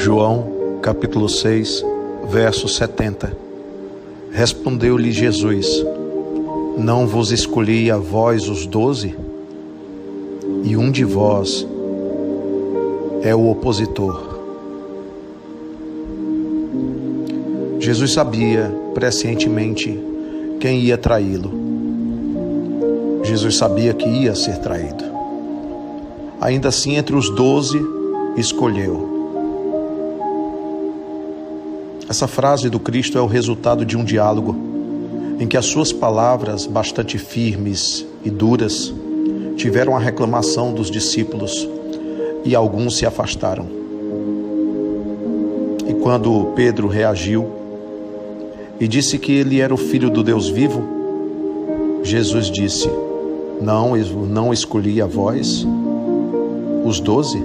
João capítulo 6, verso 70. Respondeu-lhe Jesus: Não vos escolhi a vós os doze? E um de vós é o opositor. Jesus sabia prescientemente quem ia traí-lo. Jesus sabia que ia ser traído. Ainda assim, entre os doze, escolheu essa frase do Cristo é o resultado de um diálogo em que as suas palavras, bastante firmes e duras, tiveram a reclamação dos discípulos e alguns se afastaram. E quando Pedro reagiu e disse que ele era o filho do Deus vivo, Jesus disse: Não, não escolhi a vós, os doze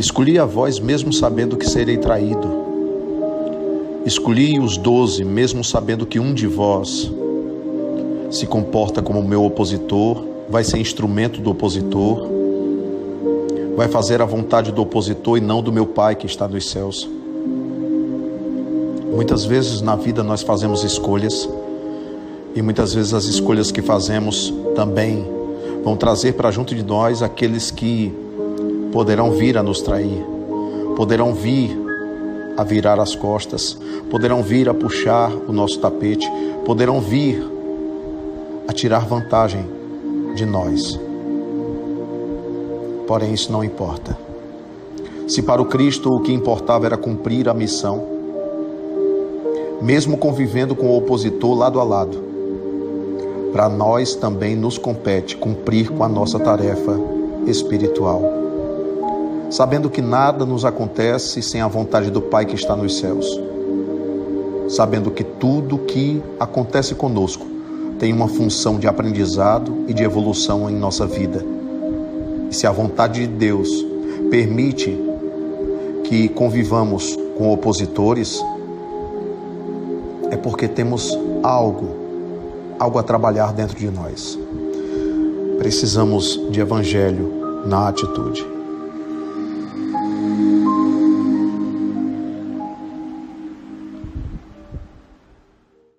Escolhi a vós mesmo sabendo que serei traído. Escolhi os doze mesmo sabendo que um de vós se comporta como meu opositor, vai ser instrumento do opositor, vai fazer a vontade do opositor e não do meu Pai que está nos céus. Muitas vezes na vida nós fazemos escolhas e muitas vezes as escolhas que fazemos também vão trazer para junto de nós aqueles que poderão vir a nos trair, poderão vir a virar as costas, poderão vir a puxar o nosso tapete, poderão vir a tirar vantagem de nós. Porém, isso não importa. Se para o Cristo o que importava era cumprir a missão, mesmo convivendo com o opositor lado a lado, para nós também nos compete cumprir com a nossa tarefa espiritual sabendo que nada nos acontece sem a vontade do Pai que está nos céus, sabendo que tudo que acontece conosco tem uma função de aprendizado e de evolução em nossa vida. E se a vontade de Deus permite que convivamos com opositores, é porque temos algo, algo a trabalhar dentro de nós. Precisamos de evangelho na atitude.